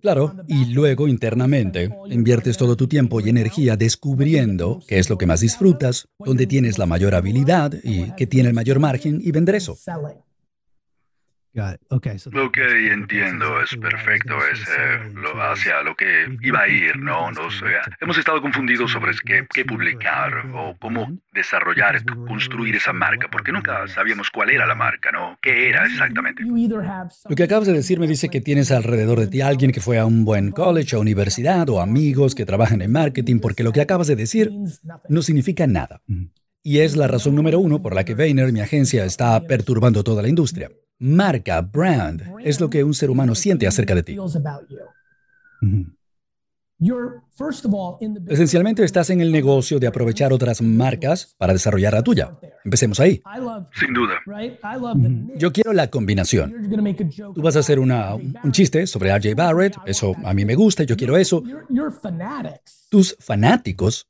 Claro, y luego internamente inviertes todo tu tiempo y energía descubriendo qué es lo que más disfrutas, dónde tienes la mayor habilidad y qué tiene el mayor margen y vender eso. Ok, entiendo, es perfecto, es eh, lo, hacia lo que iba a ir, ¿no? Nos, hemos estado confundidos sobre qué, qué, publicar o cómo desarrollar, construir esa marca, porque nunca sabíamos cuál era la marca, ¿no? ¿Qué era exactamente? Lo que acabas de decir me dice que tienes alrededor de ti alguien que fue a un buen college o universidad o amigos que trabajan en marketing, porque lo que acabas de decir no significa nada. Y es la razón número uno por la que Vayner, mi agencia, está perturbando toda la industria. Marca, brand, es lo que un ser humano siente acerca de ti. Esencialmente estás en el negocio de aprovechar otras marcas para desarrollar la tuya. Empecemos ahí. Sin duda. Yo quiero la combinación. Tú vas a hacer una, un chiste sobre RJ Barrett, eso a mí me gusta, yo quiero eso. Tus fanáticos.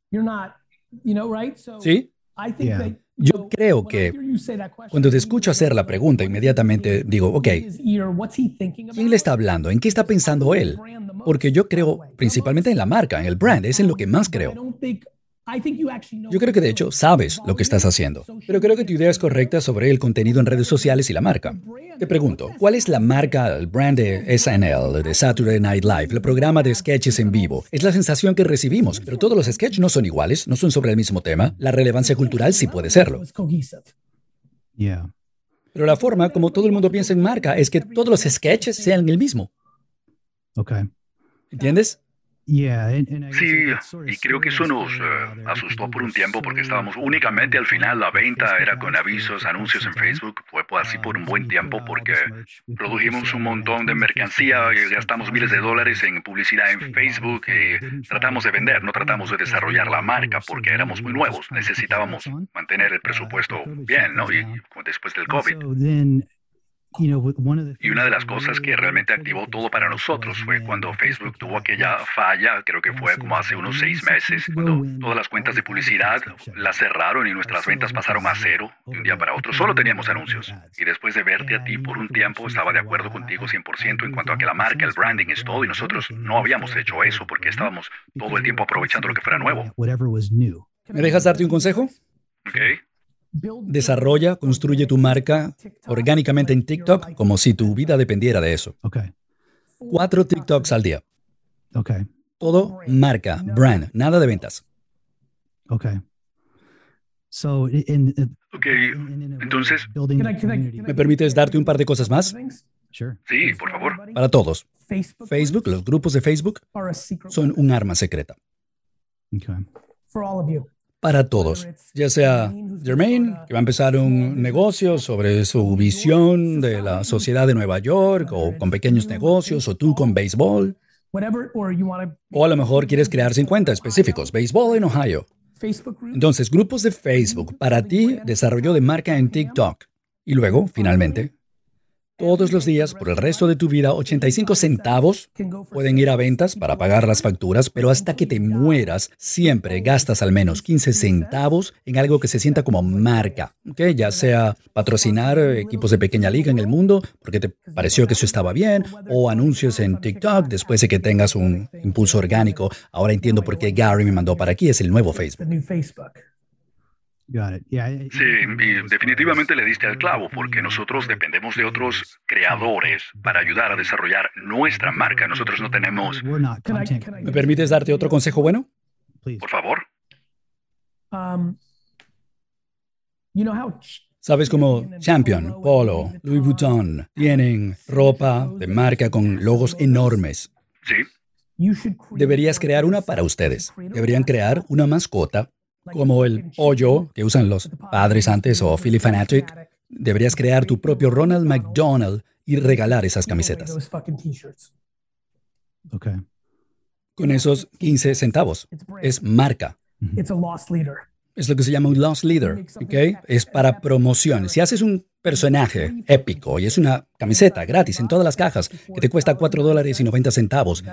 ¿Sí? Yo creo que cuando te escucho hacer la pregunta, inmediatamente digo, ok, ¿quién le está hablando? ¿En qué está pensando él? Porque yo creo principalmente en la marca, en el brand, es en lo que más creo. Yo creo que de hecho sabes lo que estás haciendo, pero creo que tu idea es correcta sobre el contenido en redes sociales y la marca. Te pregunto, ¿cuál es la marca, el brand de SNL, de Saturday Night Live, el programa de sketches en vivo? Es la sensación que recibimos, pero todos los sketches no son iguales, no son sobre el mismo tema. La relevancia cultural sí puede serlo. Pero la forma como todo el mundo piensa en marca es que todos los sketches sean el mismo. ¿Entiendes? Sí, y creo que eso nos eh, asustó por un tiempo porque estábamos únicamente al final, la venta era con avisos, anuncios en Facebook, fue así por un buen tiempo porque produjimos un montón de mercancía y gastamos miles de dólares en publicidad en Facebook y tratamos de vender, no tratamos de desarrollar la marca porque éramos muy nuevos, necesitábamos mantener el presupuesto bien, ¿no? Y después del COVID. Y una de las cosas que realmente activó todo para nosotros fue cuando Facebook tuvo aquella falla, creo que fue como hace unos seis meses, cuando todas las cuentas de publicidad las cerraron y nuestras ventas pasaron a cero de un día para otro. Solo teníamos anuncios. Y después de verte a ti por un tiempo, estaba de acuerdo contigo 100% en cuanto a que la marca, el branding es todo y nosotros no habíamos hecho eso porque estábamos todo el tiempo aprovechando lo que fuera nuevo. ¿Me dejas darte un consejo? Okay. Desarrolla, construye tu marca orgánicamente en TikTok como si tu vida dependiera de eso. Cuatro TikToks al día. Todo marca, brand, nada de ventas. Ok. Entonces, ¿me permites darte un par de cosas más? Sí, por favor. Para todos. Facebook, los grupos de Facebook son un arma secreta. Okay para todos, ya sea Jermaine, que va a empezar un negocio sobre su visión de la sociedad de Nueva York, o con pequeños negocios, o tú con béisbol, o a lo mejor quieres crear 50 específicos, béisbol en Ohio. Entonces, grupos de Facebook para ti, desarrollo de marca en TikTok. Y luego, finalmente, todos los días por el resto de tu vida, 85 centavos pueden ir a ventas para pagar las facturas, pero hasta que te mueras, siempre gastas al menos 15 centavos en algo que se sienta como marca, ¿okay? ya sea patrocinar equipos de pequeña liga en el mundo porque te pareció que eso estaba bien, o anuncios en TikTok después de que tengas un impulso orgánico. Ahora entiendo por qué Gary me mandó para aquí, es el nuevo Facebook. Sí, y definitivamente le diste al clavo porque nosotros dependemos de otros creadores para ayudar a desarrollar nuestra marca. Nosotros no tenemos... ¿Me permites darte otro consejo bueno? Por favor. Um, ¿Sabes cómo Champion, Polo, Louis Vuitton tienen ropa de marca con logos enormes? Sí. Deberías crear una para ustedes. Deberían crear una mascota como el pollo que usan los padres antes o Philly Fanatic, deberías crear tu propio Ronald McDonald y regalar esas camisetas. Okay. Con esos 15 centavos. Es marca. Es lo que se llama un lost leader. ¿okay? Es para promoción. Si haces un personaje épico y es una camiseta gratis en todas las cajas que te cuesta 4 dólares y 90 centavos,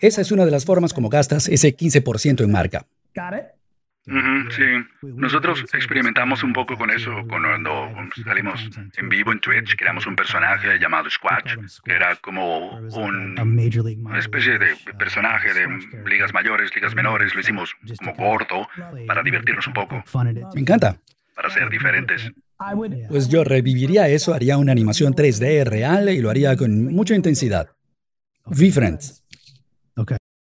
esa es una de las formas como gastas ese 15% en marca. Sí, nosotros experimentamos un poco con eso cuando salimos en vivo en Twitch, creamos un personaje llamado Squatch, que era como una especie de personaje de ligas mayores, ligas menores, lo hicimos como corto para divertirnos un poco. Me encanta. Para ser diferentes. Pues yo reviviría eso, haría una animación 3D real y lo haría con mucha intensidad. V-Friends.